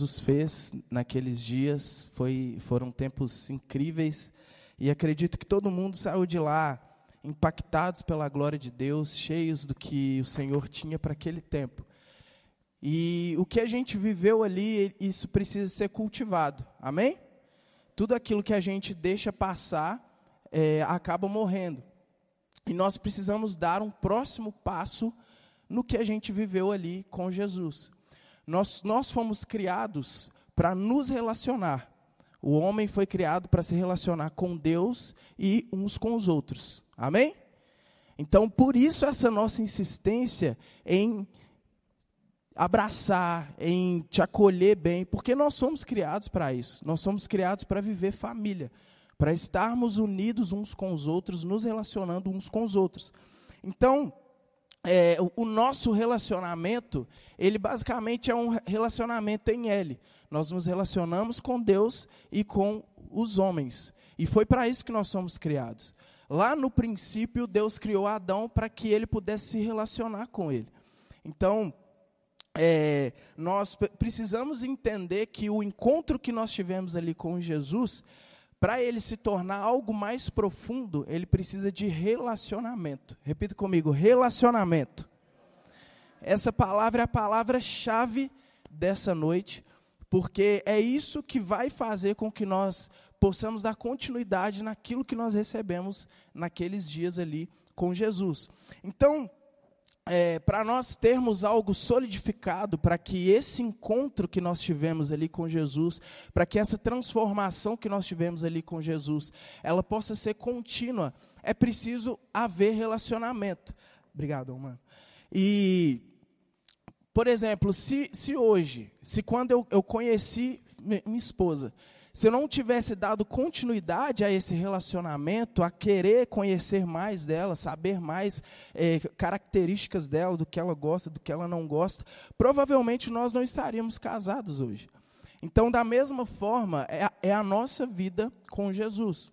Jesus fez naqueles dias foi, foram tempos incríveis e acredito que todo mundo saiu de lá impactados pela glória de Deus, cheios do que o Senhor tinha para aquele tempo. E o que a gente viveu ali, isso precisa ser cultivado. Amém? Tudo aquilo que a gente deixa passar é, acaba morrendo. E nós precisamos dar um próximo passo no que a gente viveu ali com Jesus. Nós, nós fomos criados para nos relacionar. O homem foi criado para se relacionar com Deus e uns com os outros. Amém? Então, por isso, essa nossa insistência em abraçar, em te acolher bem, porque nós somos criados para isso. Nós somos criados para viver família, para estarmos unidos uns com os outros, nos relacionando uns com os outros. Então, é, o nosso relacionamento, ele basicamente é um relacionamento em L. Nós nos relacionamos com Deus e com os homens. E foi para isso que nós somos criados. Lá no princípio, Deus criou Adão para que ele pudesse se relacionar com ele. Então, é, nós precisamos entender que o encontro que nós tivemos ali com Jesus, para ele se tornar algo mais profundo, ele precisa de relacionamento. Repita comigo: relacionamento. Essa palavra é a palavra-chave dessa noite, porque é isso que vai fazer com que nós possamos dar continuidade naquilo que nós recebemos naqueles dias ali com Jesus. Então, é, para nós termos algo solidificado, para que esse encontro que nós tivemos ali com Jesus, para que essa transformação que nós tivemos ali com Jesus, ela possa ser contínua, é preciso haver relacionamento. Obrigado, mano. E, por exemplo, se, se hoje, se quando eu, eu conheci minha esposa, se eu não tivesse dado continuidade a esse relacionamento, a querer conhecer mais dela, saber mais é, características dela, do que ela gosta, do que ela não gosta, provavelmente nós não estaríamos casados hoje. Então, da mesma forma, é a, é a nossa vida com Jesus.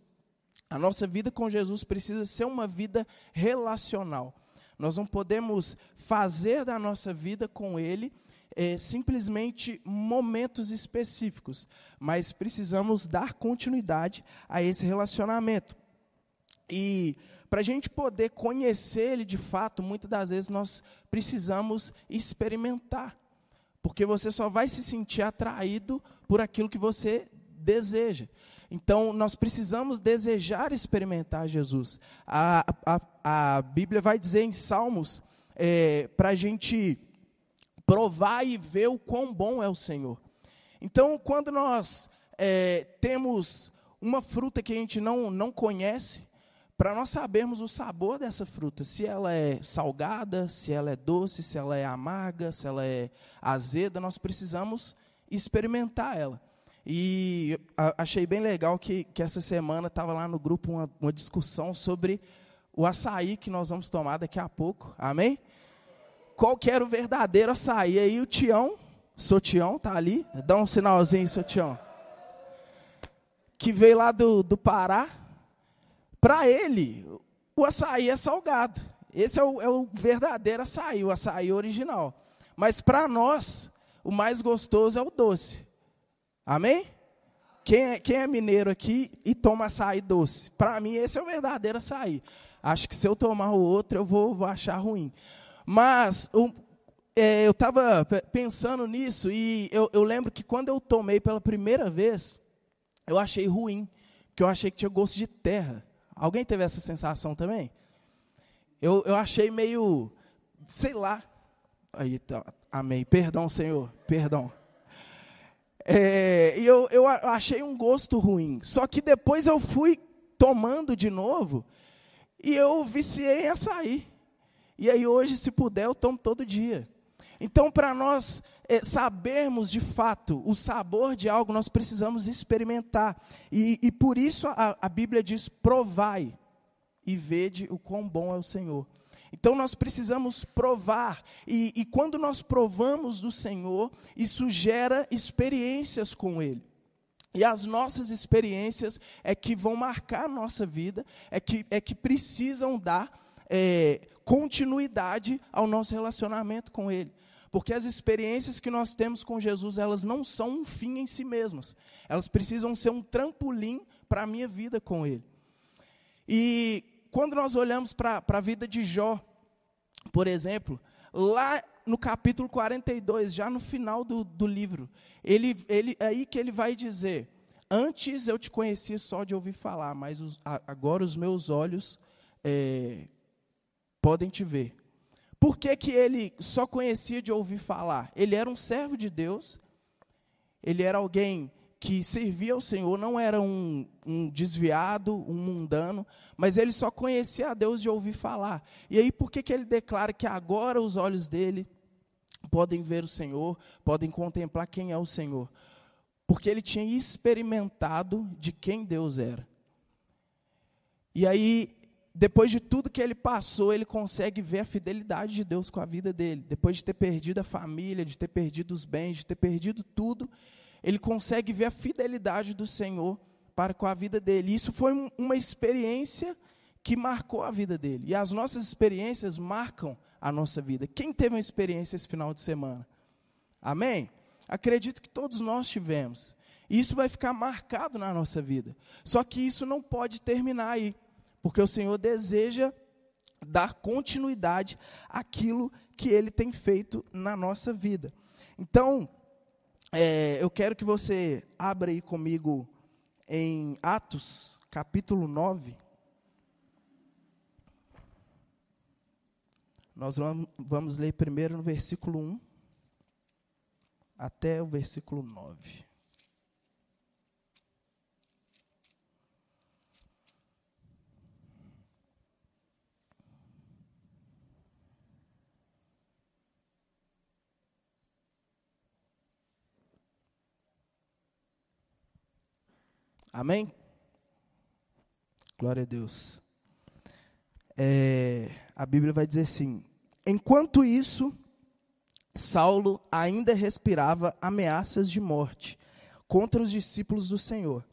A nossa vida com Jesus precisa ser uma vida relacional. Nós não podemos fazer da nossa vida com Ele é, simplesmente momentos específicos, mas precisamos dar continuidade a esse relacionamento. E para a gente poder conhecer ele de fato, muitas das vezes nós precisamos experimentar, porque você só vai se sentir atraído por aquilo que você deseja. Então, nós precisamos desejar experimentar Jesus. A, a, a Bíblia vai dizer em Salmos é, para a gente provar e ver o quão bom é o Senhor. Então, quando nós é, temos uma fruta que a gente não, não conhece, para nós sabermos o sabor dessa fruta, se ela é salgada, se ela é doce, se ela é amarga, se ela é azeda, nós precisamos experimentar ela. E achei bem legal que, que essa semana estava lá no grupo uma, uma discussão sobre o açaí que nós vamos tomar daqui a pouco. Amém? Qual que era o verdadeiro açaí. Aí o Tião, sou Tião, tá ali, dá um sinalzinho, seu Tião. Que veio lá do, do Pará. Para ele, o açaí é salgado. Esse é o, é o verdadeiro açaí, o açaí original. Mas para nós, o mais gostoso é o doce. Amém? Quem é, quem é mineiro aqui e toma açaí doce? Para mim, esse é o verdadeiro açaí. Acho que se eu tomar o outro, eu vou, vou achar ruim. Mas é, eu estava pensando nisso e eu, eu lembro que quando eu tomei pela primeira vez, eu achei ruim, porque eu achei que tinha gosto de terra. Alguém teve essa sensação também? Eu, eu achei meio, sei lá. Aí, tá, amém. Perdão, Senhor, perdão. É, e eu, eu achei um gosto ruim. Só que depois eu fui tomando de novo e eu viciei em açaí. E aí hoje, se puder, eu tomo todo dia. Então, para nós é, sabermos de fato o sabor de algo, nós precisamos experimentar. E, e por isso a, a, Bíblia diz: provai e vede o quão bom é o Senhor. Então nós precisamos provar, e, e quando nós provamos do Senhor, isso gera experiências com Ele. E as nossas experiências é que vão marcar a nossa vida, é que, é que precisam dar é, continuidade ao nosso relacionamento com Ele. porque as experiências que nós temos com Jesus, elas não são um fim em si mesmas. Elas precisam ser um trampolim para a minha vida com Ele. E quando nós olhamos para a vida de Jó, por exemplo, lá no capítulo 42, já no final do, do livro, ele, ele, é aí que ele vai dizer: Antes eu te conhecia só de ouvir falar, mas os, agora os meus olhos é, podem te ver. Por que, que ele só conhecia de ouvir falar? Ele era um servo de Deus, ele era alguém que servia ao Senhor, não era um, um, desviado, um mundano, mas ele só conhecia a Deus de ouvir falar. E aí, por que, que ele declara que agora os olhos dele podem ver o Senhor, podem contemplar quem é o Senhor? Porque ele tinha experimentado de quem Deus era. E aí, depois de tudo que ele passou, ele consegue ver a fidelidade de Deus com a vida dele. Depois de ter perdido a família, de ter perdido os bens, de ter perdido tudo, ele consegue ver a fidelidade do Senhor para com a vida dele. Isso foi uma experiência que marcou a vida dele. E as nossas experiências marcam a nossa vida. Quem teve uma experiência esse final de semana? Amém? Acredito que todos nós tivemos. E isso vai ficar marcado na nossa vida. Só que isso não pode terminar aí porque o Senhor deseja dar continuidade àquilo que Ele tem feito na nossa vida. Então, é, eu quero que você abra aí comigo em Atos, capítulo 9. Nós vamos ler primeiro no versículo 1 até o versículo 9. Amém? Glória a Deus. É, a Bíblia vai dizer assim: enquanto isso, Saulo ainda respirava ameaças de morte contra os discípulos do Senhor.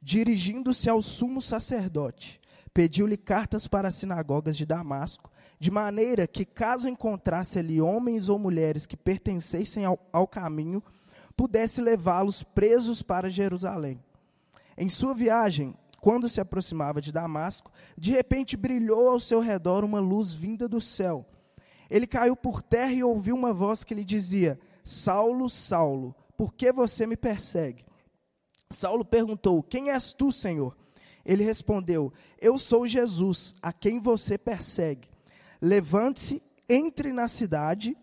Dirigindo-se ao sumo sacerdote, pediu-lhe cartas para as sinagogas de Damasco, de maneira que, caso encontrasse ali homens ou mulheres que pertencessem ao, ao caminho, pudesse levá-los presos para Jerusalém. Em sua viagem, quando se aproximava de Damasco, de repente brilhou ao seu redor uma luz vinda do céu. Ele caiu por terra e ouviu uma voz que lhe dizia: Saulo, Saulo, por que você me persegue? Saulo perguntou: Quem és tu, Senhor? Ele respondeu: Eu sou Jesus, a quem você persegue. Levante-se, entre na cidade,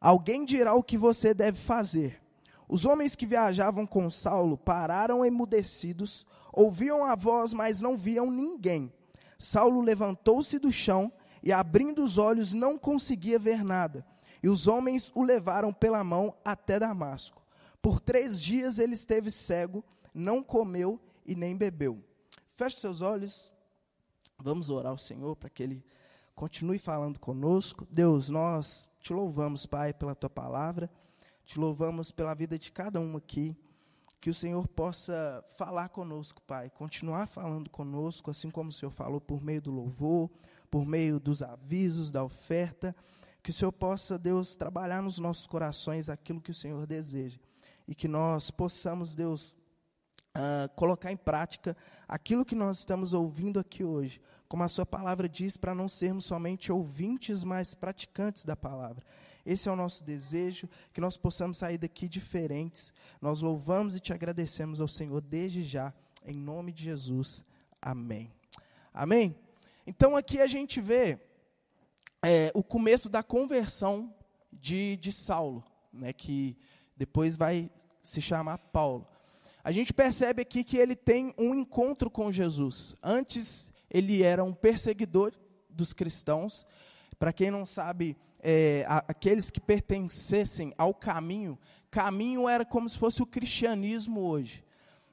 alguém dirá o que você deve fazer. Os homens que viajavam com Saulo pararam emudecidos, ouviam a voz, mas não viam ninguém. Saulo levantou-se do chão e, abrindo os olhos, não conseguia ver nada. E os homens o levaram pela mão até Damasco. Por três dias ele esteve cego, não comeu e nem bebeu. Feche seus olhos, vamos orar ao Senhor para que Ele continue falando conosco. Deus, nós te louvamos, Pai, pela tua palavra. Te louvamos pela vida de cada um aqui. Que o Senhor possa falar conosco, Pai, continuar falando conosco, assim como o Senhor falou por meio do louvor, por meio dos avisos, da oferta. Que o Senhor possa, Deus, trabalhar nos nossos corações aquilo que o Senhor deseja. E que nós possamos, Deus, uh, colocar em prática aquilo que nós estamos ouvindo aqui hoje. Como a Sua palavra diz, para não sermos somente ouvintes, mas praticantes da palavra. Esse é o nosso desejo, que nós possamos sair daqui diferentes. Nós louvamos e te agradecemos ao Senhor desde já, em nome de Jesus. Amém. Amém? Então aqui a gente vê é, o começo da conversão de, de Saulo, né, que depois vai se chamar Paulo. A gente percebe aqui que ele tem um encontro com Jesus. Antes ele era um perseguidor dos cristãos. Para quem não sabe, é, aqueles que pertencessem ao caminho, caminho era como se fosse o cristianismo hoje.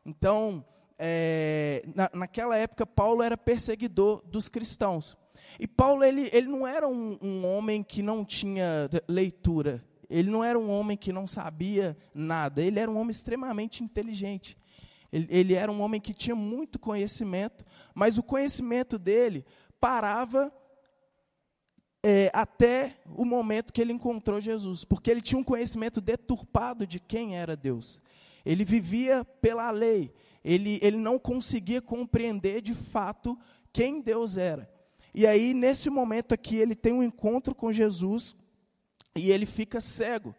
Então, é, na, naquela época, Paulo era perseguidor dos cristãos. E Paulo ele, ele não era um, um homem que não tinha leitura, ele não era um homem que não sabia nada, ele era um homem extremamente inteligente. Ele, ele, era um homem que tinha muito conhecimento, mas o conhecimento dele parava é, até o momento que ele encontrou Jesus, porque ele tinha um conhecimento deturpado de quem era Deus. Ele vivia pela lei, ele, ele não conseguia compreender de fato quem Deus era. E aí, nesse momento aqui, ele tem um encontro com Jesus e ele fica cego.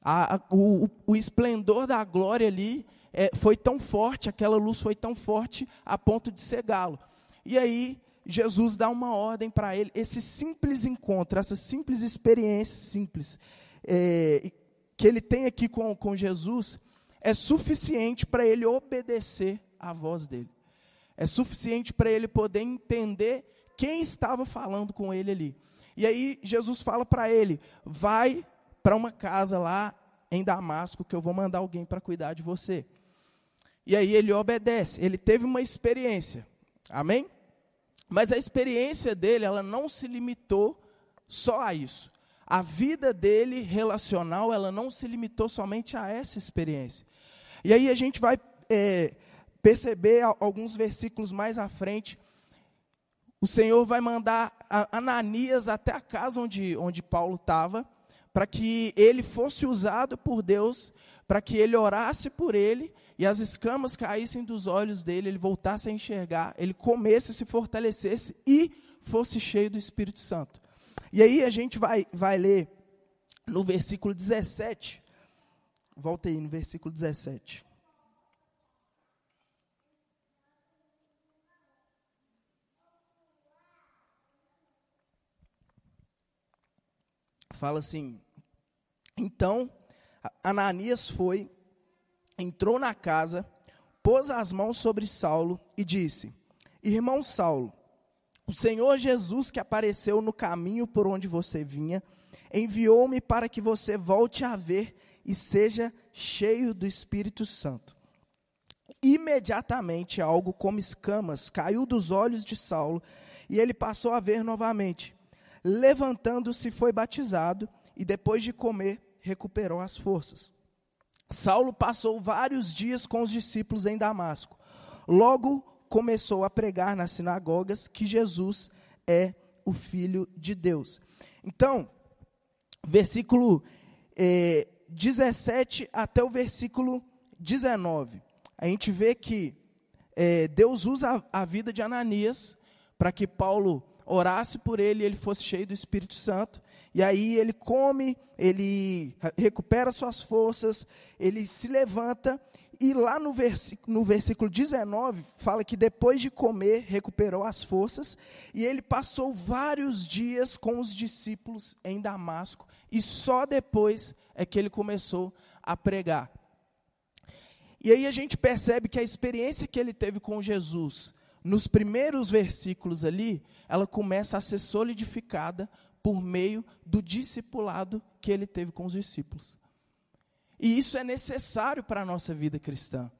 A, a, o, o, esplendor da glória ali é, foi tão forte, aquela luz foi tão forte a ponto de cegá-lo. E aí, Jesus dá uma ordem para ele, esse simples encontro, essa simples experiência simples é, que ele tem aqui com, com Jesus, é suficiente para ele obedecer à voz dele. É suficiente para ele poder entender quem estava falando com ele ali. E aí Jesus fala para ele: vai para uma casa lá em Damasco que eu vou mandar alguém para cuidar de você. E aí ele obedece, ele teve uma experiência. Amém? Mas a experiência dele, ela não se limitou só a isso. A vida dele relacional, ela não se limitou somente a essa experiência. E aí a gente vai é, perceber alguns versículos mais à frente. O Senhor vai mandar Ananias até a casa onde, onde Paulo estava, para que ele fosse usado por Deus, para que ele orasse por ele e as escamas caíssem dos olhos dele, ele voltasse a enxergar, ele comesse, se fortalecesse e fosse cheio do Espírito Santo. E aí a gente vai, vai ler no versículo 17. Volta aí no versículo 17. Fala assim: Então Ananias foi entrou na casa, pôs as mãos sobre Saulo e disse: Irmão Saulo, o Senhor Jesus que apareceu no caminho por onde você vinha, enviou-me para que você volte a ver e seja cheio do Espírito Santo. Imediatamente algo como escamas caiu dos olhos de Saulo e ele passou a ver novamente. Levantando-se, foi batizado e depois de comer, recuperou as forças. Saulo passou vários dias com os discípulos em Damasco. Logo começou a pregar nas sinagogas que Jesus é o Filho de Deus. Então, versículo eh, 17 até o versículo 19, a gente vê que eh, Deus usa a, a vida de Ananias para que Paulo orasse por ele e ele fosse cheio do Espírito Santo. E aí ele come, ele recupera suas forças, ele se levanta, e lá no no versículo 19, fala que depois de comer, recuperou as forças, e ele passou vários dias com os discípulos em Damasco, e só depois é que ele começou a pregar. E aí a gente percebe que a experiência que ele teve com Jesus, nos primeiros versículos ali, ela começa a ser solidificada por meio do discipulado que ele teve com os discípulos. E isso é necessário para a nossa vida cristã.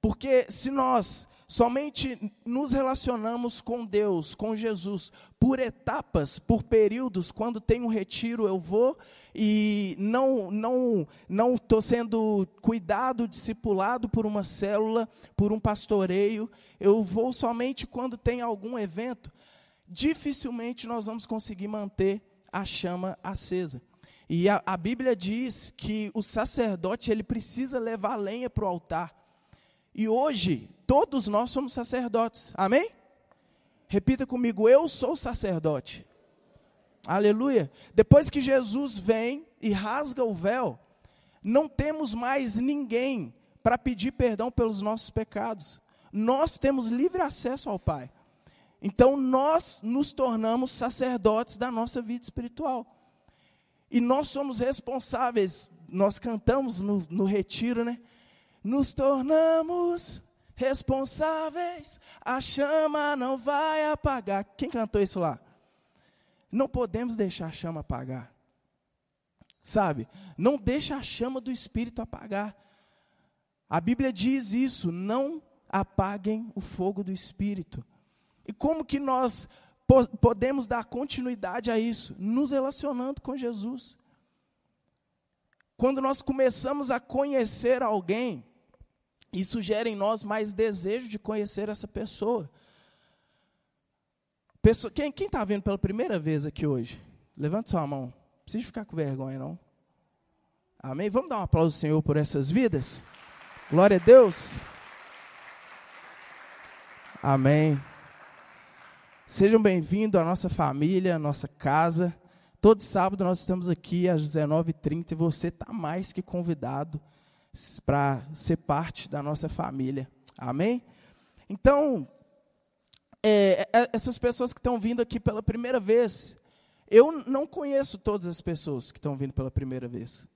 Porque se nós somente nos relacionamos com Deus, com Jesus, por etapas, por períodos, quando tem um retiro eu vou e não não não estou sendo cuidado, discipulado por uma célula, por um pastoreio, eu vou somente quando tem algum evento dificilmente nós vamos conseguir manter a chama acesa. E a, a Bíblia diz que o sacerdote ele precisa levar lenha para o altar. E hoje, todos nós somos sacerdotes. Amém? Repita comigo, eu sou sacerdote. Aleluia. Depois que Jesus vem e rasga o véu, não temos mais ninguém para pedir perdão pelos nossos pecados. Nós temos livre acesso ao Pai. Então nós nos tornamos sacerdotes da nossa vida espiritual. E nós somos responsáveis, nós cantamos no, no retiro, né? Nos tornamos responsáveis, a chama não vai apagar. Quem cantou isso lá? Não podemos deixar a chama apagar. Sabe? Não deixa a chama do Espírito apagar. A Bíblia diz isso, não apaguem o fogo do Espírito. E como que nós po podemos dar continuidade a isso? Nos relacionando com Jesus. Quando nós começamos a conhecer alguém, isso gera em nós mais desejo de conhecer essa pessoa. Pessoa, quem está vindo pela primeira vez aqui hoje? Levante sua mão. Não precisa ficar com vergonha, não. Amém? Vamos dar um aplauso ao Senhor por essas vidas? Glória a Deus. Amém. Sejam bem-vindos à nossa família, à nossa casa. Todo sábado nós estamos aqui às 19h30 e você está mais que convidado para ser parte da nossa família. Amém? Então, é, é, essas pessoas que estão vindo aqui pela primeira vez, eu não conheço todas as pessoas que estão vindo pela primeira vez.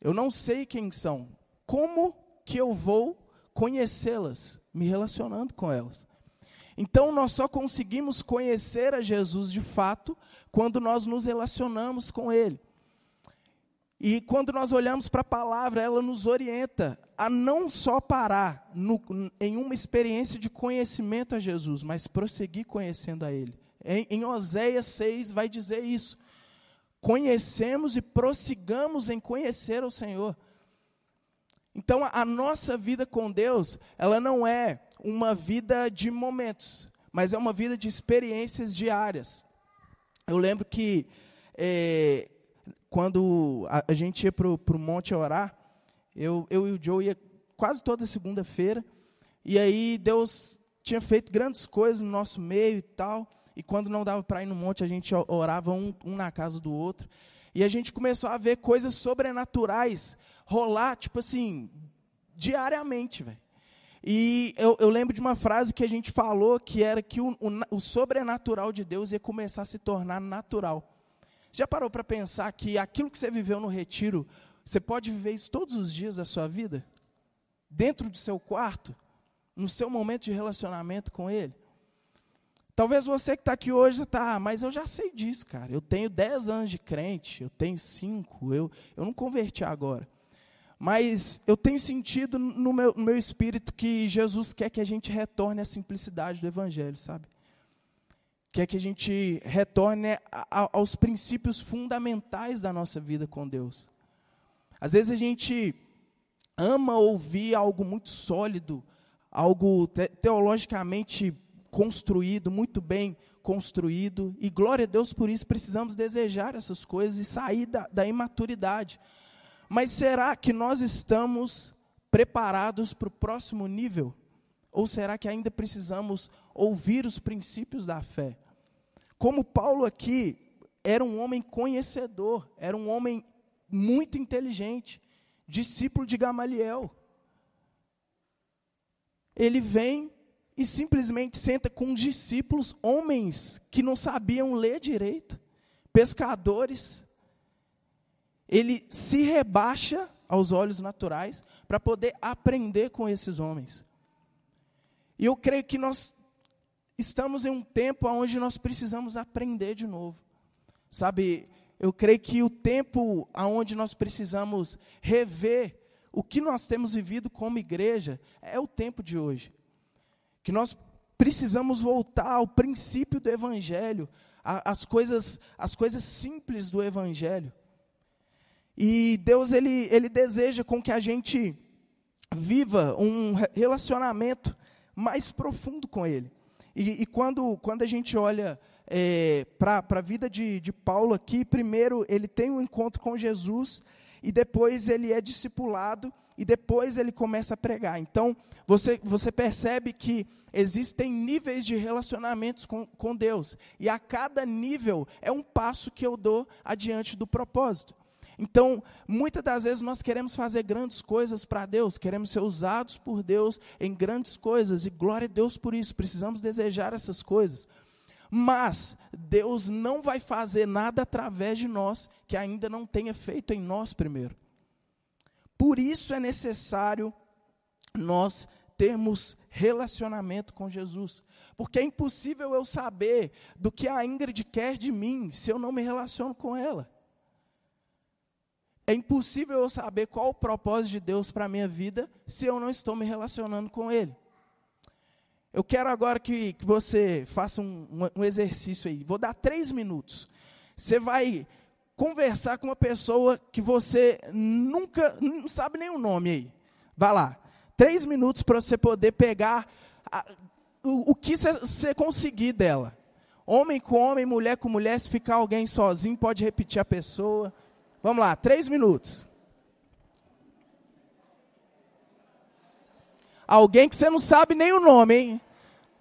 Eu não sei quem são. Como que eu vou conhecê-las? Me relacionando com elas. Então, nós só conseguimos conhecer a Jesus de fato quando nós nos relacionamos com Ele. E quando nós olhamos para a palavra, ela nos orienta a não só parar no, em uma experiência de conhecimento a Jesus, mas prosseguir conhecendo a Ele. Em, em Oséias 6 vai dizer isso. Conhecemos e prossigamos em conhecer o Senhor. Então, a, a nossa vida com Deus, ela não é uma vida de momentos, mas é uma vida de experiências diárias. Eu lembro que é, quando a, a gente ia para o monte orar, eu, eu e o Joe ia quase toda segunda-feira, e aí Deus tinha feito grandes coisas no nosso meio e tal, e quando não dava para ir no monte, a gente orava um, um na casa do outro, e a gente começou a ver coisas sobrenaturais rolar, tipo assim, diariamente, velho. E eu, eu, lembro de uma frase que a gente falou que era que o, o, o sobrenatural de Deus ia começar a se tornar natural. Já parou para pensar que aquilo que você viveu no retiro, você pode viver isso todos os dias da sua vida? Dentro do seu quarto? No seu momento de relacionamento com Ele? Talvez você que está aqui hoje está, ah, mas eu já sei disso, cara. Eu tenho 10 anos de crente, eu tenho 5, eu, eu não converti agora. Mas eu tenho sentido no meu, no meu espírito que Jesus quer que a gente retorne à simplicidade do Evangelho, sabe? Quer que a gente retorne aos princípios fundamentais da nossa vida com Deus. Às vezes a gente ama ouvir algo muito sólido, algo teologicamente construído, muito bem construído, e glória a Deus por isso, precisamos desejar essas coisas e sair da, da imaturidade. Mas será que nós estamos preparados para o próximo nível? Ou será que ainda precisamos ouvir os princípios da fé? Como Paulo aqui era um homem conhecedor, era um homem muito inteligente, discípulo de Gamaliel. Ele vem e simplesmente senta com discípulos, homens que não sabiam ler direito, pescadores. Ele se rebaixa aos olhos naturais para poder aprender com esses homens. E eu creio que nós estamos em um tempo onde nós precisamos aprender de novo. Sabe, eu creio que o tempo onde nós precisamos rever o que nós temos vivido como igreja é o tempo de hoje. Que nós precisamos voltar ao princípio do evangelho, às coisas, as coisas simples do evangelho. E Deus ele, ele deseja com que a gente viva um relacionamento mais profundo com ele. E, e quando, quando a gente olha é, para a vida de, de Paulo aqui, primeiro ele tem um encontro com Jesus, e depois ele é discipulado, e depois ele começa a pregar. Então, você, você percebe que existem níveis de relacionamentos com, com Deus, e a cada nível é um passo que eu dou adiante do propósito. Então, muitas das vezes nós queremos fazer grandes coisas para Deus, queremos ser usados por Deus em grandes coisas, e glória a Deus por isso, precisamos desejar essas coisas. Mas Deus não vai fazer nada através de nós que ainda não tenha feito em nós primeiro. Por isso é necessário nós termos relacionamento com Jesus. Porque é impossível eu saber do que a Ingrid quer de mim se eu não me relaciono com ela. É impossível eu saber qual o propósito de Deus para a minha vida se eu não estou me relacionando com Ele. Eu quero agora que, que você faça um, um, exercício aí. Vou dar três minutos. Você vai conversar com uma pessoa que você nunca, não sabe nem o nome aí. Vai lá. Três minutos para você poder pegar a, o, o, que você conseguir dela. Homem com homem, mulher com mulher, se ficar alguém sozinho, pode repetir a pessoa. Vamos lá, três minutos. Alguém que você não sabe nem o nome, hein?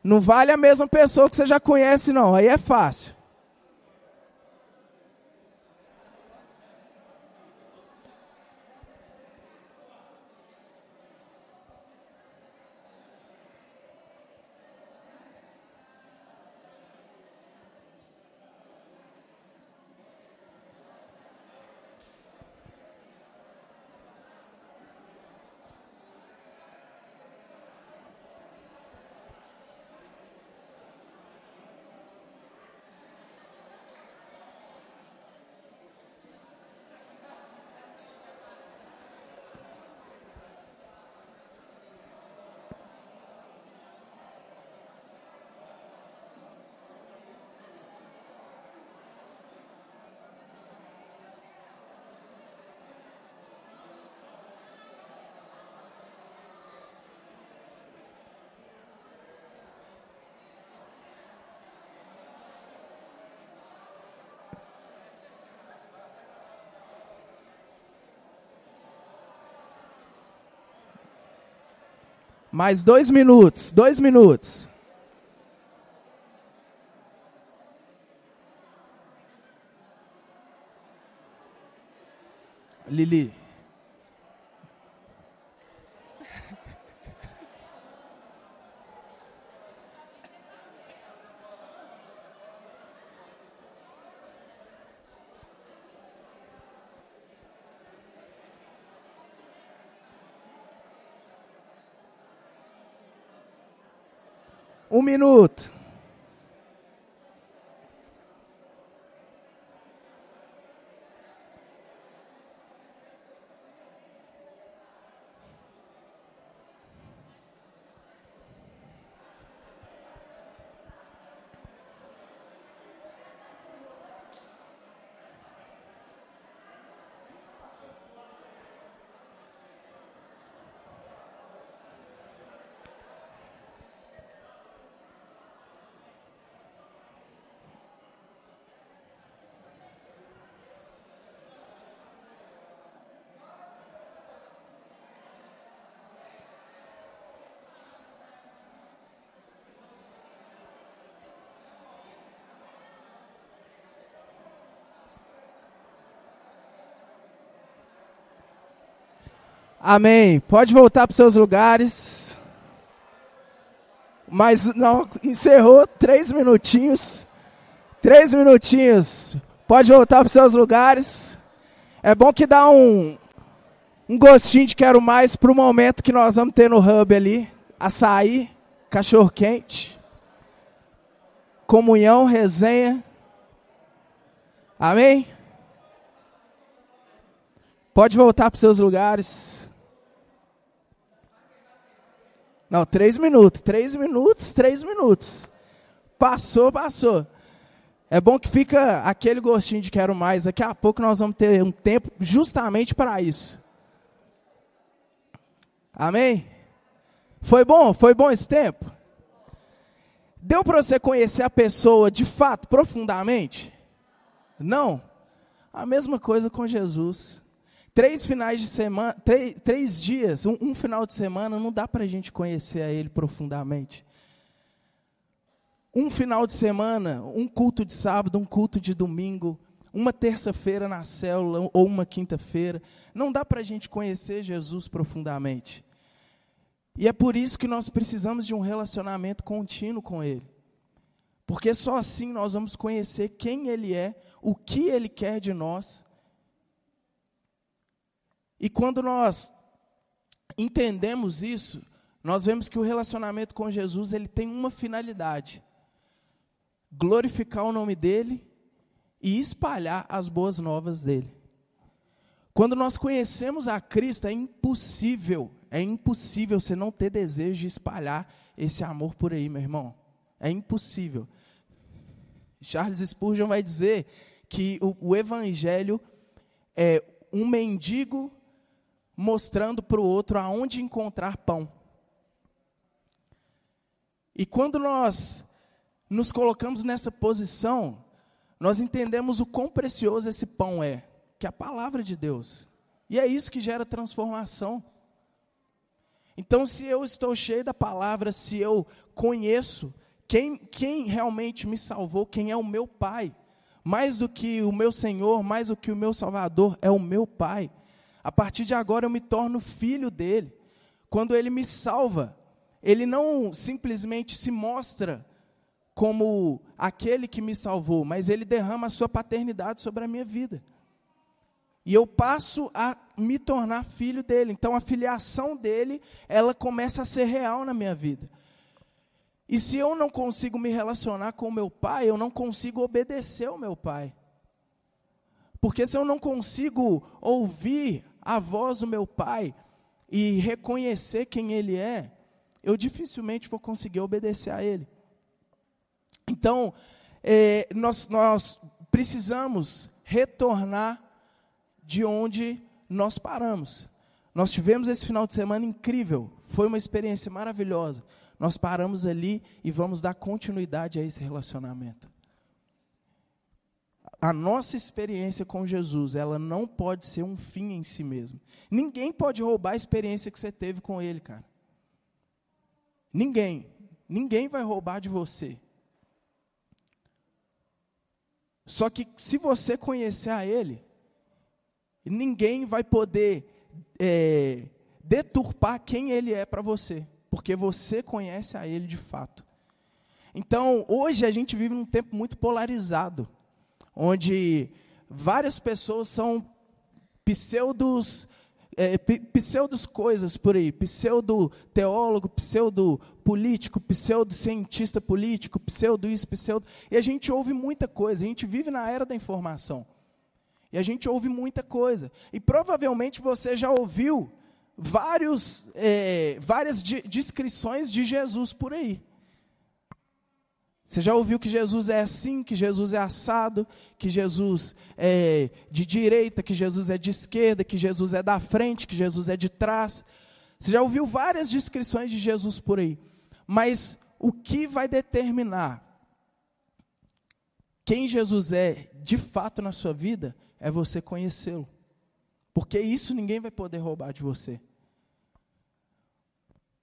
Não vale a mesma pessoa que você já conhece, não. Aí é fácil. Mais dois minutos, dois minutos. Lili. Um minuto. Amém. Pode voltar para os seus lugares. Mas não, encerrou três minutinhos. Três minutinhos. Pode voltar para os seus lugares. É bom que dá um, um gostinho de quero mais para o momento que nós vamos ter no hub ali. Açaí, cachorro quente, comunhão, resenha. Amém? Pode voltar para os seus lugares. Não, três minutos, três minutos, três minutos. Passou, passou. É bom que fica aquele gostinho de quero mais. Daqui a pouco nós vamos ter um tempo justamente para isso. Amém? Foi bom? Foi bom esse tempo? Deu para você conhecer a pessoa de fato, profundamente? Não? A mesma coisa com Jesus. Três finais de semana, três, três dias, um, um final de semana, não dá para a gente conhecer a Ele profundamente. Um final de semana, um culto de sábado, um culto de domingo, uma terça-feira na célula ou uma quinta-feira, não dá para a gente conhecer Jesus profundamente. E é por isso que nós precisamos de um relacionamento contínuo com Ele. Porque só assim nós vamos conhecer quem Ele é, o que Ele quer de nós e quando nós entendemos isso, nós vemos que o relacionamento com Jesus ele tem uma finalidade: glorificar o nome dele e espalhar as boas novas dele. Quando nós conhecemos a Cristo, é impossível, é impossível você não ter desejo de espalhar esse amor por aí, meu irmão. É impossível. Charles Spurgeon vai dizer que o, o evangelho é um mendigo mostrando para o outro aonde encontrar pão. E quando nós nos colocamos nessa posição, nós entendemos o quão precioso esse pão é, que é a palavra de Deus. E é isso que gera transformação. Então, se eu estou cheio da palavra, se eu conheço quem, quem realmente me salvou, quem é o meu Pai, mais do que o meu Senhor, mais do que o meu Salvador, é o meu Pai. A partir de agora eu me torno filho dele. Quando ele me salva, ele não simplesmente se mostra como aquele que me salvou, mas ele derrama a sua paternidade sobre a minha vida. E eu passo a me tornar filho dele. Então a filiação dele, ela começa a ser real na minha vida. E se eu não consigo me relacionar com o meu pai, eu não consigo obedecer ao meu pai. Porque se eu não consigo ouvir a voz do meu pai e reconhecer quem ele é, eu dificilmente vou conseguir obedecer a ele. Então, é, nós, nós precisamos retornar de onde nós paramos. Nós tivemos esse final de semana incrível, foi uma experiência maravilhosa. Nós paramos ali e vamos dar continuidade a esse relacionamento. A nossa experiência com Jesus, ela não pode ser um fim em si mesmo. Ninguém pode roubar a experiência que você teve com Ele, cara. Ninguém. Ninguém vai roubar de você. Só que se você conhecer a Ele, ninguém vai poder é, deturpar quem Ele é para você, porque você conhece a Ele de fato. Então, hoje a gente vive num tempo muito polarizado, onde várias pessoas são pseudos é, pseudos coisas por aí, pseudo teólogo, pseudo político, pseudo cientista político, pseudo isso, pseudo. E a gente ouve muita coisa, a gente vive na era da informação. E a gente ouve muita coisa. E provavelmente você já ouviu vários, é, várias descrições de Jesus por aí. Você já ouviu que Jesus é assim, que Jesus é assado, que Jesus é de direita, que Jesus é de esquerda, que Jesus é da frente, que Jesus é de trás. Você já ouviu várias descrições de Jesus por aí. Mas o que vai determinar quem Jesus é de fato na sua vida é você conhecê-lo. Porque isso ninguém vai poder roubar de você.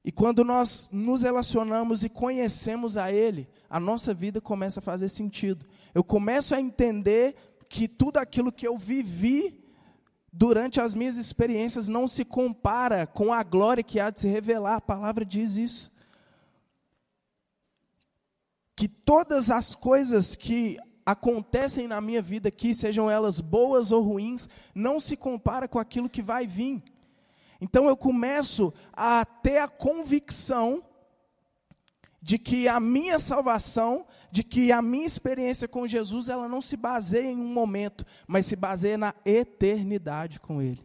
E quando nós nos relacionamos e conhecemos a Ele, a nossa vida começa a fazer sentido. Eu começo a entender que tudo aquilo que eu vivi durante as minhas experiências não se compara com a glória que há de se revelar. A palavra diz isso. Que todas as coisas que acontecem na minha vida aqui, sejam elas boas ou ruins, não se compara com aquilo que vai vir. Então eu começo a ter a convicção de que a minha salvação, de que a minha experiência com Jesus, ela não se baseia em um momento, mas se baseia na eternidade com Ele.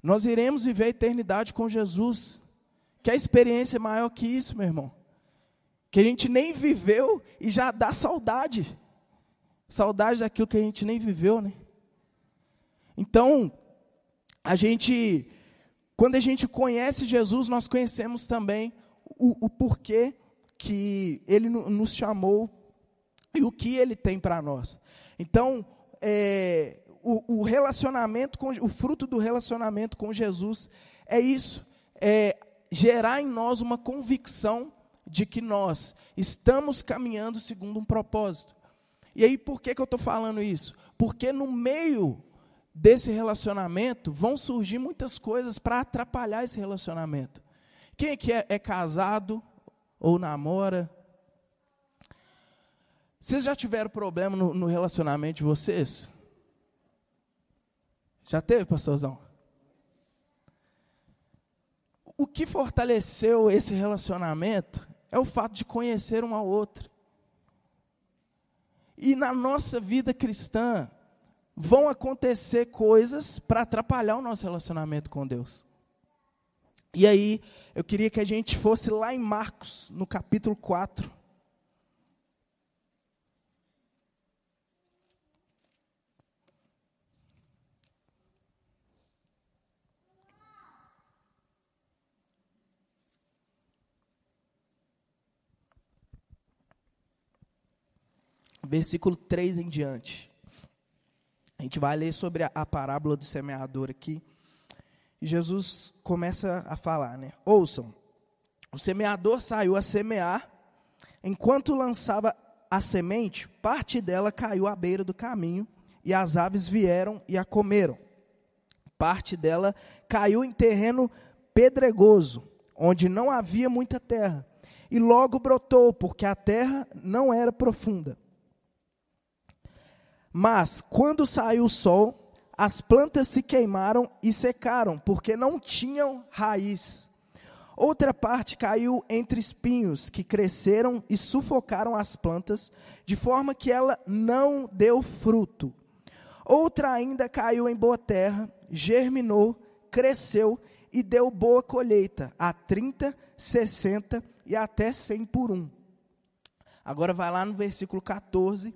Nós iremos viver a eternidade com Jesus. Que a experiência é maior que isso, meu irmão. Que a gente nem viveu e já dá saudade. Saudade daquilo que a gente nem viveu, né? Então, a gente, quando a gente conhece Jesus, nós conhecemos também o, o porquê que Ele nos chamou e o que Ele tem para nós. Então, é, o, o, relacionamento com o fruto do relacionamento com Jesus é isso, é gerar em nós uma convicção de que nós estamos caminhando segundo um propósito. E aí, por que, que eu estou falando isso? Porque no meio desse relacionamento, vão surgir muitas coisas para atrapalhar esse relacionamento. Quem é que é, é casado ou namora? Vocês já tiveram problema no, no relacionamento de vocês? Já teve, pastorzão? O que fortaleceu esse relacionamento é o fato de conhecer uma outra. E na nossa vida cristã, vão acontecer coisas para atrapalhar o nosso relacionamento com Deus. E aí, eu queria que a gente fosse lá em Marcos, no capítulo 4. versículo 3 em diante. A gente vai ler sobre a, a parábola do semeador aqui. E Jesus começa a falar, né? Ouçam, o semeador saiu a semear, enquanto lançava a semente, parte dela caiu à beira do caminho, e as aves vieram e a comeram. Parte dela caiu em terreno pedregoso, onde não havia muita terra, e logo brotou, porque a terra não era profunda. Mas, quando saiu o sol, as plantas se queimaram e secaram, porque não tinham raiz. Outra parte caiu entre espinhos, que cresceram e sufocaram as plantas, de forma que ela não deu fruto. Outra ainda caiu em boa terra, germinou, cresceu e deu boa colheita, a 30, 60 e até 100 por um. Agora vai lá no versículo 14,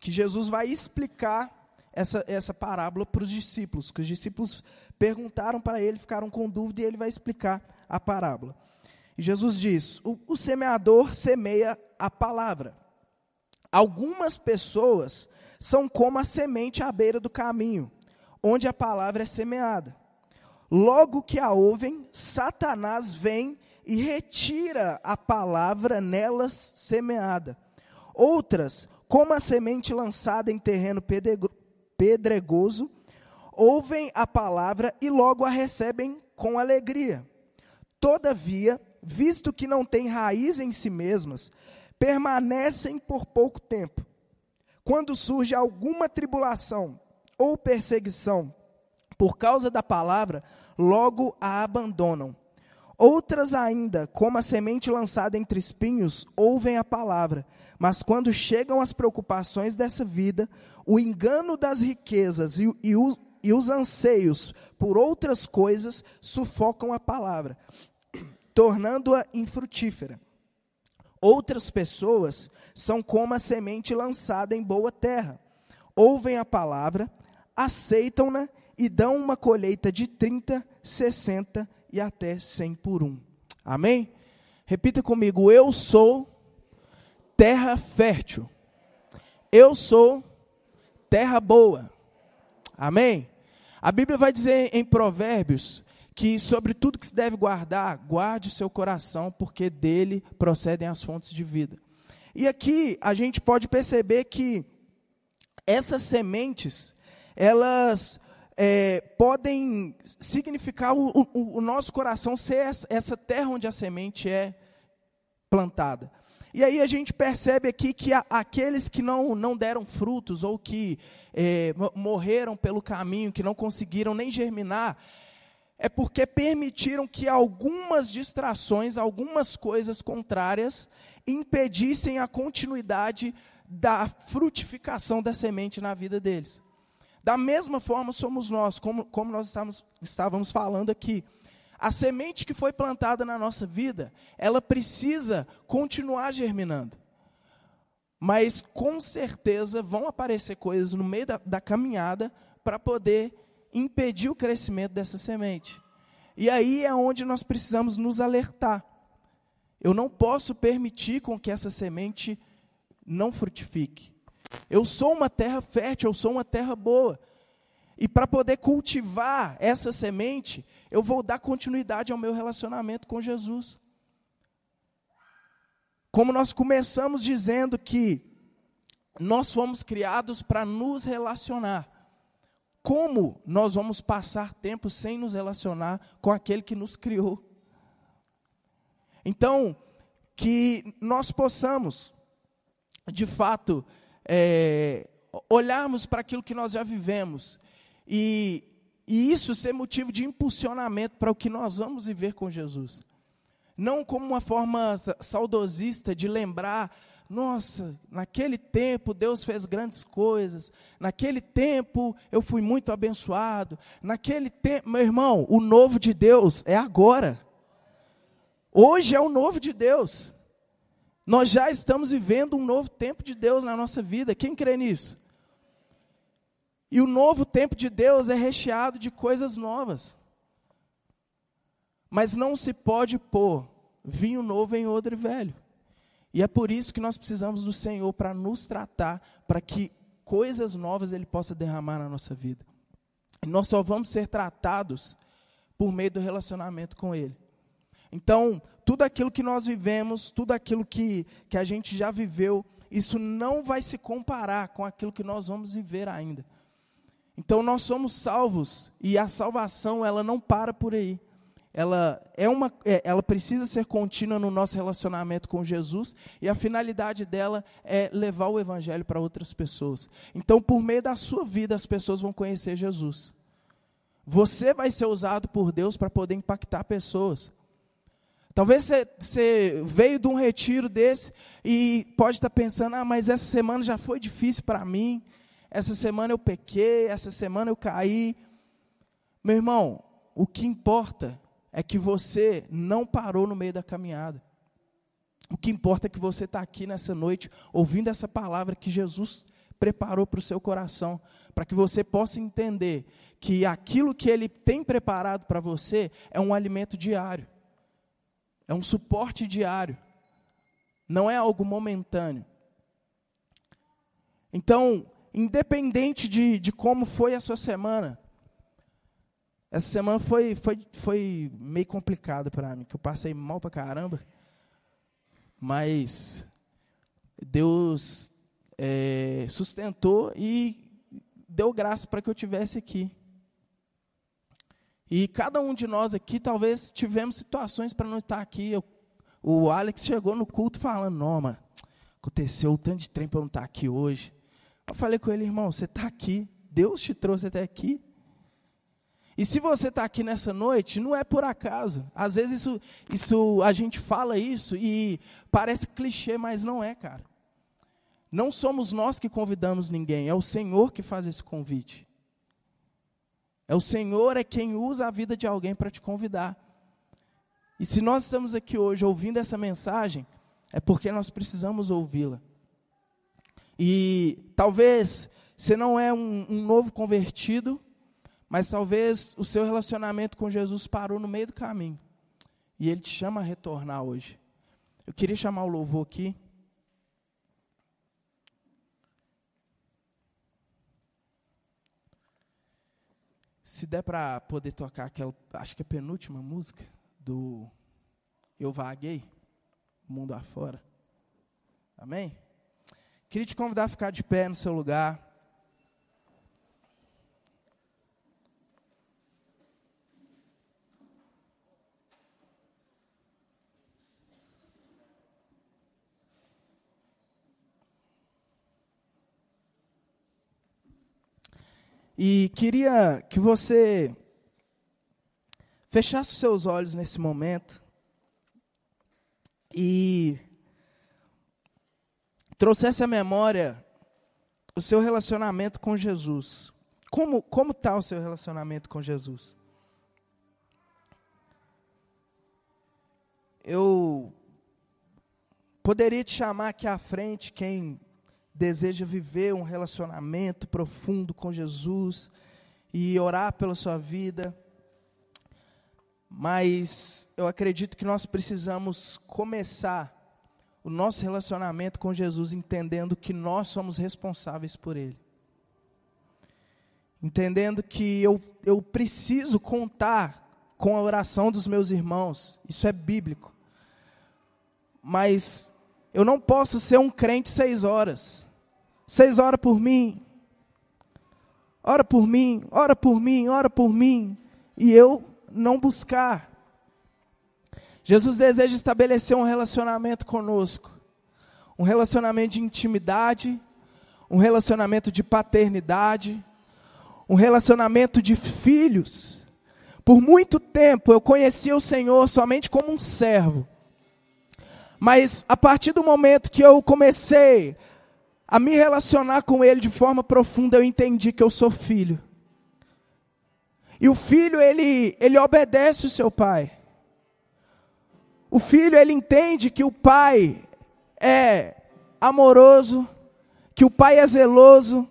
que Jesus vai explicar essa, essa parábola para os discípulos, que os discípulos perguntaram para ele, ficaram com dúvida, e ele vai explicar a parábola. E Jesus diz: o, o semeador semeia a palavra. Algumas pessoas são como a semente à beira do caminho, onde a palavra é semeada. Logo que a ouvem, Satanás vem e retira a palavra nelas semeada. Outras, como a semente lançada em terreno pedregoso, ouvem a palavra e logo a recebem com alegria. Todavia, visto que não têm raiz em si mesmas, permanecem por pouco tempo. Quando surge alguma tribulação ou perseguição por causa da palavra, logo a abandonam. Outras ainda, como a semente lançada entre espinhos, ouvem a palavra, mas quando chegam as preocupações dessa vida, o engano das riquezas e, e, os, e os anseios por outras coisas sufocam a palavra, tornando-a infrutífera. Outras pessoas são como a semente lançada em boa terra. Ouvem a palavra, aceitam-na e dão uma colheita de 30, 60 e até 100 por um. Amém? Repita comigo: Eu sou terra fértil. Eu sou terra boa. Amém? A Bíblia vai dizer em Provérbios que sobre tudo que se deve guardar, guarde o seu coração, porque dele procedem as fontes de vida. E aqui a gente pode perceber que essas sementes, elas é, podem significar o, o, o, nosso coração ser essa terra onde a semente é plantada. E aí a gente percebe aqui que aqueles que não, não deram frutos ou que é, morreram pelo caminho, que não conseguiram nem germinar, é porque permitiram que algumas distrações, algumas coisas contrárias, impedissem a continuidade da frutificação da semente na vida deles. Da mesma forma somos nós, como, como nós estávamos, estávamos falando aqui. A semente que foi plantada na nossa vida, ela precisa continuar germinando. Mas com certeza vão aparecer coisas no meio da, da caminhada para poder impedir o crescimento dessa semente. E aí é onde nós precisamos nos alertar. Eu não posso permitir com que essa semente não frutifique. Eu sou uma terra fértil, eu sou uma terra boa. E para poder cultivar essa semente, eu vou dar continuidade ao meu relacionamento com Jesus. Como nós começamos dizendo que nós fomos criados para nos relacionar. Como nós vamos passar tempo sem nos relacionar com aquele que nos criou? Então, que nós possamos, de fato, é, olharmos para aquilo que nós já vivemos e, e isso ser motivo de impulsionamento para o que nós vamos viver com Jesus. Não como uma forma saudosista de lembrar, nossa, naquele tempo Deus fez grandes coisas, naquele tempo eu fui muito abençoado, naquele tempo, meu irmão, o novo de Deus é agora. Hoje é o novo de Deus. Nós já estamos vivendo um novo tempo de Deus na nossa vida. Quem crê nisso? E o novo tempo de Deus é recheado de coisas novas. Mas não se pode pôr vinho novo em odre velho. E é por isso que nós precisamos do Senhor para nos tratar, para que coisas novas Ele possa derramar na nossa vida. E nós só vamos ser tratados por meio do relacionamento com Ele. Então, tudo aquilo que nós vivemos, tudo aquilo que, que a gente já viveu, isso não vai se comparar com aquilo que nós vamos viver ainda. Então, nós somos salvos e a salvação, ela não para por aí ela, é uma, é, ela precisa ser contínua no nosso relacionamento com Jesus e a finalidade dela é levar o Evangelho para outras pessoas. Então, por meio da sua vida, as pessoas vão conhecer Jesus. Você vai ser usado por Deus para poder impactar pessoas. Talvez você, veio de um retiro desse e pode estar pensando: ah, mas essa semana já foi difícil para mim, essa semana eu pequei, essa semana eu caí. Meu irmão, o que importa é que você não parou no meio da caminhada. O que importa é que você está aqui nessa noite ouvindo essa palavra que Jesus preparou para o seu coração, para que você possa entender que aquilo que Ele tem preparado para você é um alimento diário, é um suporte diário, não é algo momentâneo. Então, independente de, de como foi a sua semana, essa semana foi, foi, foi meio complicada para mim, que eu passei mal para caramba. Mas Deus é, sustentou e deu graça para que eu tivesse aqui. E cada um de nós aqui talvez tivemos situações para não estar aqui. Eu, o Alex chegou no culto falando, não, mano, aconteceu um tanto de trem para eu não estar aqui hoje. Eu falei com ele, irmão, você está aqui, Deus te trouxe até aqui. E se você está aqui nessa noite, não é por acaso. Às vezes isso, isso, a gente fala isso e parece clichê, mas não é, cara. Não somos nós que convidamos ninguém, é o Senhor que faz esse convite. É o Senhor é quem usa a vida de alguém para te convidar. E se nós estamos aqui hoje ouvindo essa mensagem, é porque nós precisamos ouvi-la. E talvez você não é um, um novo convertido, mas talvez o seu relacionamento com Jesus parou no meio do caminho. E ele te chama a retornar hoje. Eu queria chamar o louvor aqui. Se der para poder tocar aquela, acho que é a penúltima música do Eu Vaguei, Mundo Afora. Amém? Queria te convidar a ficar de pé no seu lugar. E queria que você fechasse os seus olhos nesse momento e trouxesse à memória o seu relacionamento com Jesus. Como como está o seu relacionamento com Jesus? Eu poderia te chamar aqui à frente quem deseja viver um relacionamento profundo com Jesus e orar pela sua vida. Mas eu acredito que nós precisamos começar o nosso relacionamento com Jesus entendendo que nós somos responsáveis por Ele. Entendendo que eu, eu preciso contar com a oração dos meus irmãos, isso é bíblico. Mas eu não posso ser um crente seis horas. Vocês ora por mim. Ora por mim, ora por mim, ora por mim. E eu não buscar. Jesus deseja estabelecer um relacionamento conosco. Um relacionamento de intimidade, um relacionamento de paternidade, um relacionamento de filhos. Por muito tempo eu conhecia o Senhor somente como um servo. Mas a partir do momento que eu comecei a me relacionar com Ele de forma profunda, eu entendi que eu sou filho. E o filho, ele, ele obedece o seu pai. O filho, ele entende que o pai é amoroso, que o pai é zeloso,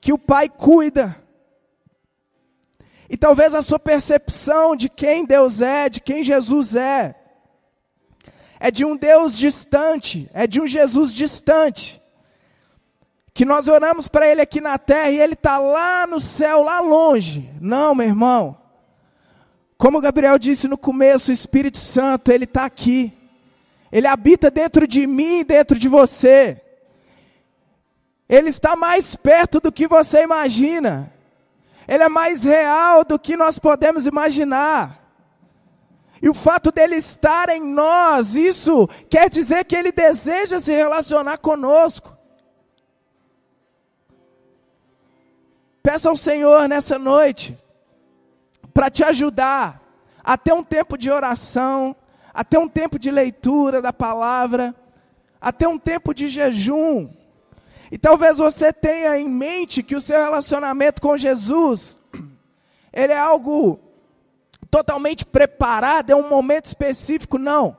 que o pai cuida. E talvez a sua percepção de quem Deus é, de quem Jesus é, é de um Deus distante, é de um Jesus distante. Que nós oramos para Ele aqui na terra e Ele está lá no céu, lá longe. Não, meu irmão. Como Gabriel disse no começo, o Espírito Santo, Ele está aqui. Ele habita dentro de mim e dentro de você. Ele está mais perto do que você imagina. Ele é mais real do que nós podemos imaginar. E o fato dele estar em nós, isso quer dizer que ele deseja se relacionar conosco. Peça ao Senhor nessa noite para te ajudar a ter um tempo de oração, a ter um tempo de leitura da palavra, a ter um tempo de jejum. E talvez você tenha em mente que o seu relacionamento com Jesus, ele é algo totalmente preparado, é um momento específico, não.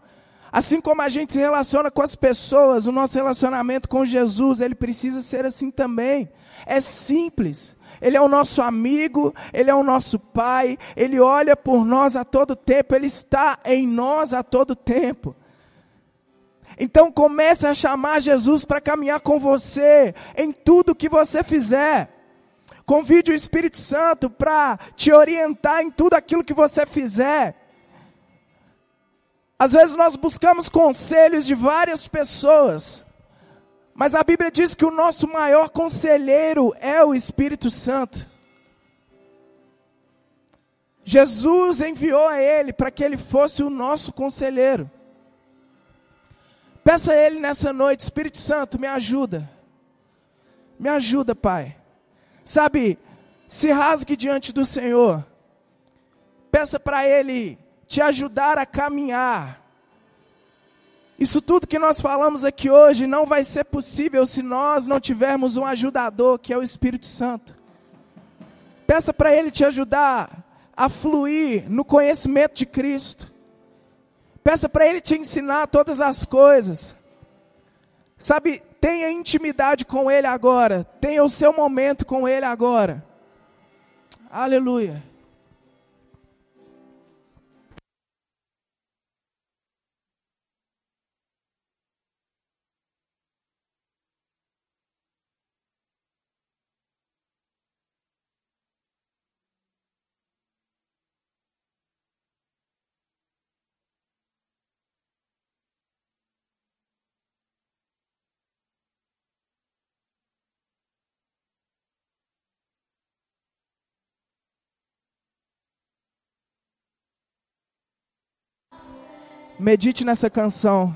Assim como a gente se relaciona com as pessoas, o nosso relacionamento com Jesus, ele precisa ser assim também. É simples. Ele é o nosso amigo, Ele é o nosso Pai, Ele olha por nós a todo tempo, Ele está em nós a todo tempo. Então comece a chamar Jesus para caminhar com você em tudo que você fizer. Convide o Espírito Santo para te orientar em tudo aquilo que você fizer. Às vezes nós buscamos conselhos de várias pessoas, mas a Bíblia diz que o nosso maior conselheiro é o Espírito Santo. Jesus enviou a ele para que ele fosse o nosso conselheiro. Peça a ele nessa noite, Espírito Santo, me ajuda. Me ajuda, Pai. Sabe, se rasgue diante do Senhor. Peça para ele te ajudar a caminhar isso tudo que nós falamos aqui hoje não vai ser possível se nós não tivermos um ajudador, que é o Espírito Santo. Peça para Ele te ajudar a fluir no conhecimento de Cristo. Peça para Ele te ensinar todas as coisas. Sabe, tenha intimidade com Ele agora. Tenha o seu momento com Ele agora. Aleluia. Medite nessa canção.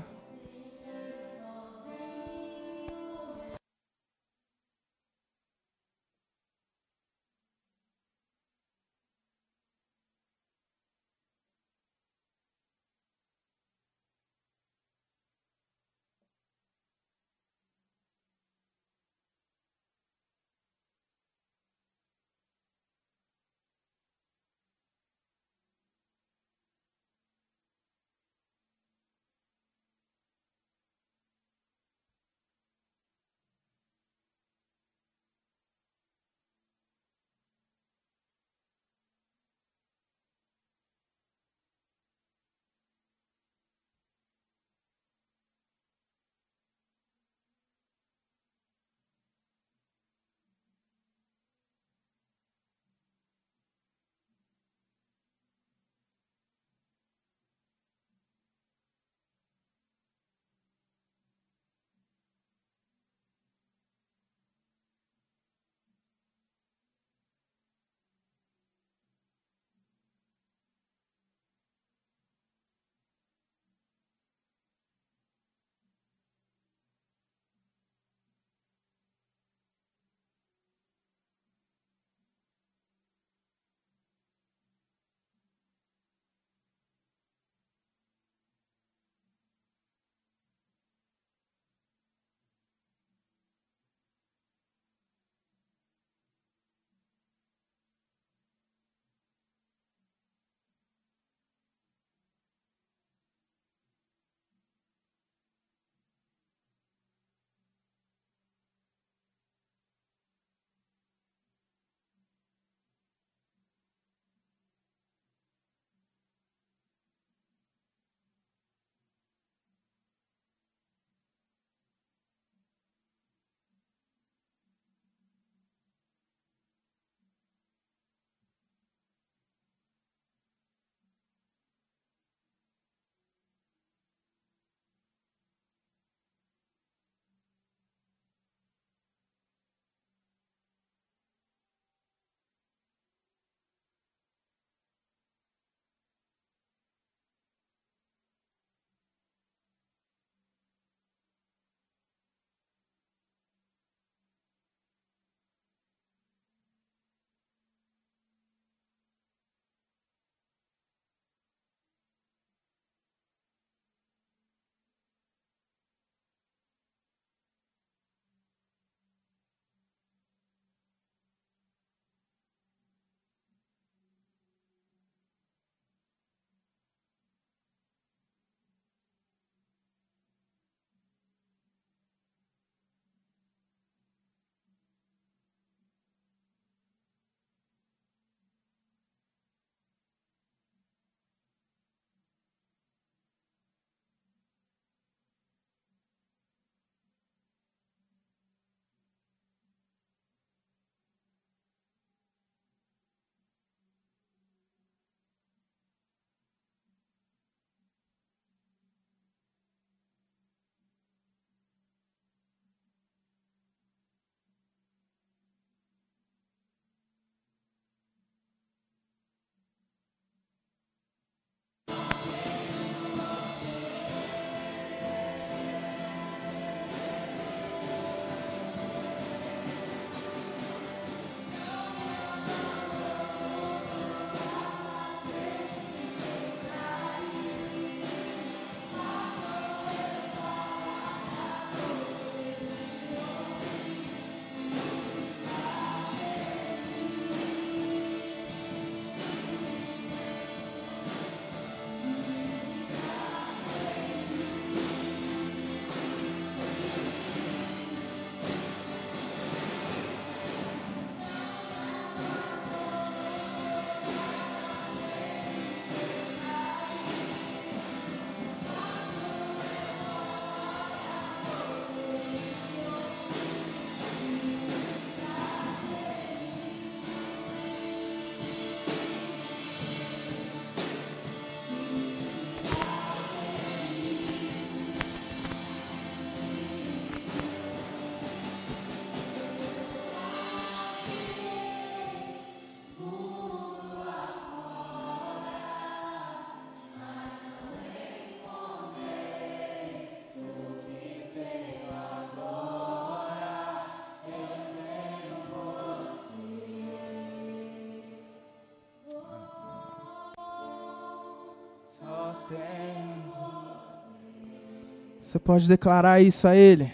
Você pode declarar isso a Ele.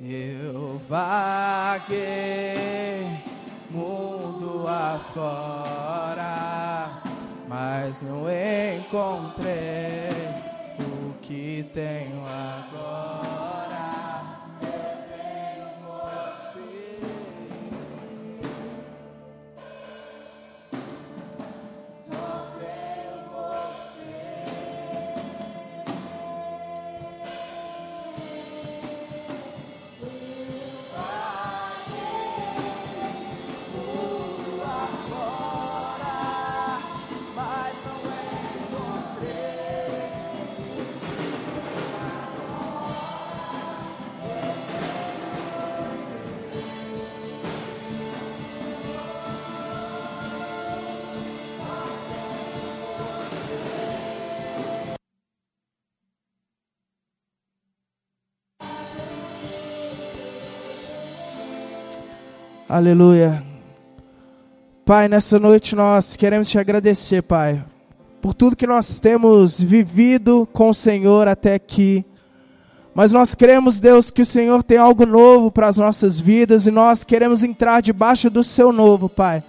Eu vaguei mundo afora, mas não encontrei o que tenho agora. Aleluia. Pai, nessa noite nós queremos te agradecer, Pai, por tudo que nós temos vivido com o Senhor até aqui. Mas nós queremos, Deus, que o Senhor tem algo novo para as nossas vidas e nós queremos entrar debaixo do seu novo, Pai.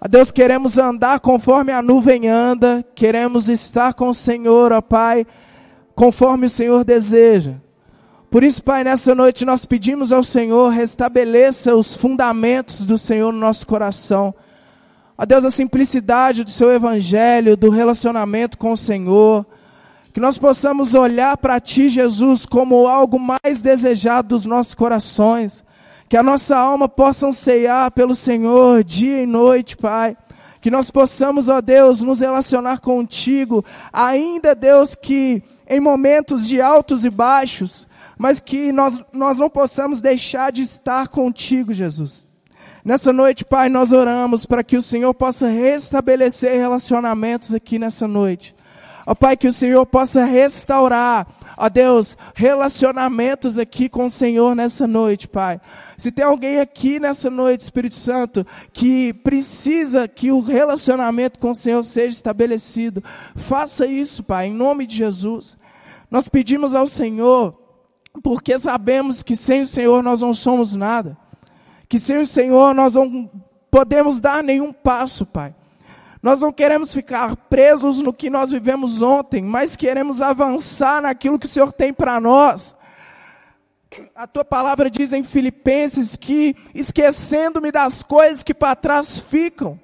A Deus, queremos andar conforme a nuvem anda, queremos estar com o Senhor, ó Pai, conforme o Senhor deseja. Por isso, Pai, nessa noite nós pedimos ao Senhor, restabeleça os fundamentos do Senhor no nosso coração. A Deus, a simplicidade do seu evangelho, do relacionamento com o Senhor. Que nós possamos olhar para Ti, Jesus, como algo mais desejado dos nossos corações. Que a nossa alma possa anseiar pelo Senhor dia e noite, Pai. Que nós possamos, ó Deus, nos relacionar contigo, ainda, Deus, que em momentos de altos e baixos, mas que nós, nós não possamos deixar de estar contigo, Jesus. Nessa noite, Pai, nós oramos para que o Senhor possa restabelecer relacionamentos aqui nessa noite. Ó Pai, que o Senhor possa restaurar, ó Deus, relacionamentos aqui com o Senhor nessa noite, Pai. Se tem alguém aqui nessa noite, Espírito Santo, que precisa que o relacionamento com o Senhor seja estabelecido, faça isso, Pai, em nome de Jesus. Nós pedimos ao Senhor porque sabemos que sem o Senhor nós não somos nada, que sem o Senhor nós não podemos dar nenhum passo, Pai. Nós não queremos ficar presos no que nós vivemos ontem, mas queremos avançar naquilo que o Senhor tem para nós. A tua palavra diz em Filipenses que, esquecendo-me das coisas que para trás ficam,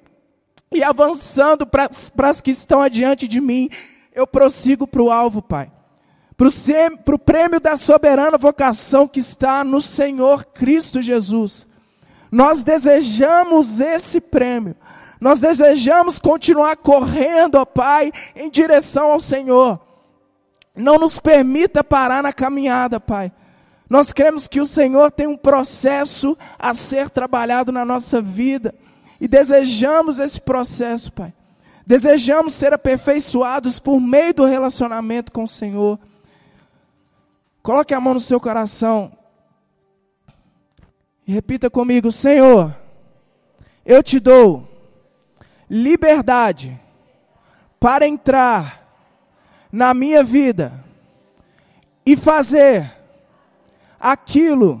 e avançando para as que estão adiante de mim, eu prossigo para o alvo, Pai para o prêmio da soberana vocação que está no Senhor Cristo Jesus. Nós desejamos esse prêmio. Nós desejamos continuar correndo, ó Pai, em direção ao Senhor. Não nos permita parar na caminhada, Pai. Nós cremos que o Senhor tem um processo a ser trabalhado na nossa vida. E desejamos esse processo, Pai. Desejamos ser aperfeiçoados por meio do relacionamento com o Senhor. Coloque a mão no seu coração e repita comigo: Senhor, eu te dou liberdade para entrar na minha vida e fazer aquilo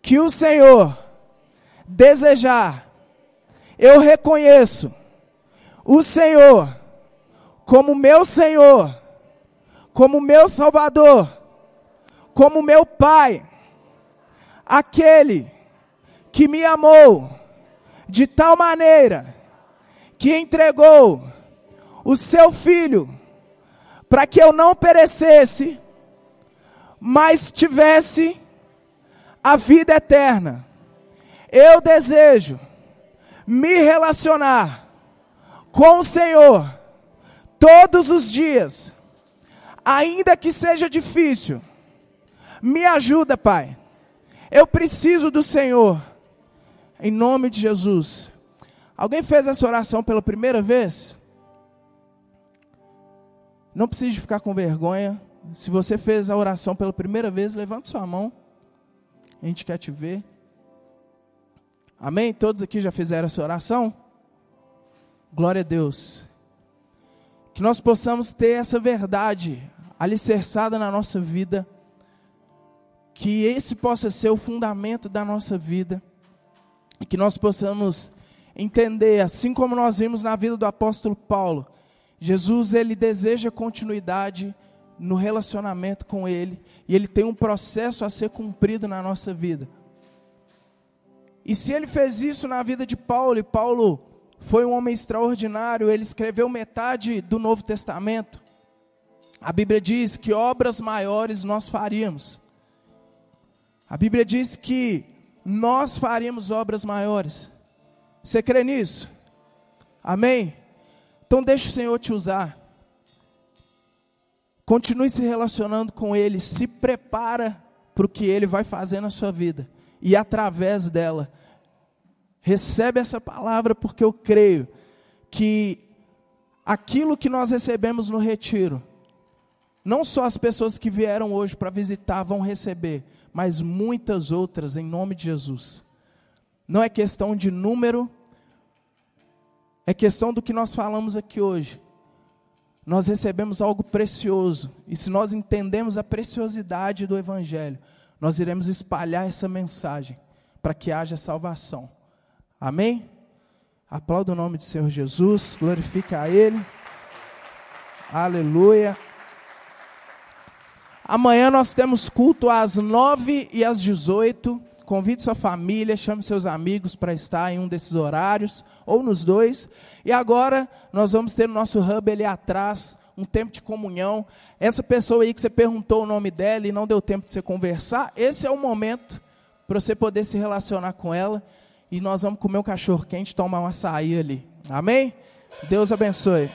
que o Senhor desejar. Eu reconheço o Senhor como meu Senhor, como meu Salvador como meu Pai, aquele que me amou de tal maneira que entregou o seu filho para que eu não perecesse, mas tivesse a vida eterna. Eu desejo me relacionar com o Senhor todos os dias, ainda que seja difícil me ajuda, Pai. Eu preciso do Senhor. Em nome de Jesus. Alguém fez essa oração pela primeira vez? Não precisa ficar com vergonha. Se você fez a oração pela primeira vez, levante sua mão. A gente quer te ver. Amém? Todos aqui já fizeram essa oração? Glória a Deus. Que nós possamos ter essa verdade alicerçada na nossa vida, que esse possa ser o fundamento da nossa vida, e que nós possamos entender, assim como nós vimos na vida do apóstolo Paulo, Jesus ele deseja continuidade no relacionamento com ele, e ele tem um processo a ser cumprido na nossa vida. E se ele fez isso na vida de Paulo, e Paulo foi um homem extraordinário, ele escreveu metade do Novo Testamento. A Bíblia diz que obras maiores nós faríamos. A Bíblia diz que nós faríamos obras maiores. Você crê nisso? Amém? Então deixe o Senhor te usar. Continue se relacionando com Ele, se prepara para o que Ele vai fazer na sua vida. E através dela, recebe essa palavra porque eu creio que aquilo que nós recebemos no retiro, não só as pessoas que vieram hoje para visitar vão receber, mas muitas outras em nome de Jesus. Não é questão de número, é questão do que nós falamos aqui hoje. Nós recebemos algo precioso, e se nós entendemos a preciosidade do Evangelho, nós iremos espalhar essa mensagem para que haja salvação. Amém? Aplauda o nome do Senhor Jesus, glorifica a Ele. Aleluia. Amanhã nós temos culto às 9 e às 18. Convide sua família, chame seus amigos para estar em um desses horários, ou nos dois. E agora nós vamos ter o nosso hub ali atrás, um tempo de comunhão. Essa pessoa aí que você perguntou o nome dela e não deu tempo de você conversar, esse é o momento para você poder se relacionar com ela e nós vamos comer um cachorro quente, tomar um açaí ali. Amém? Deus abençoe.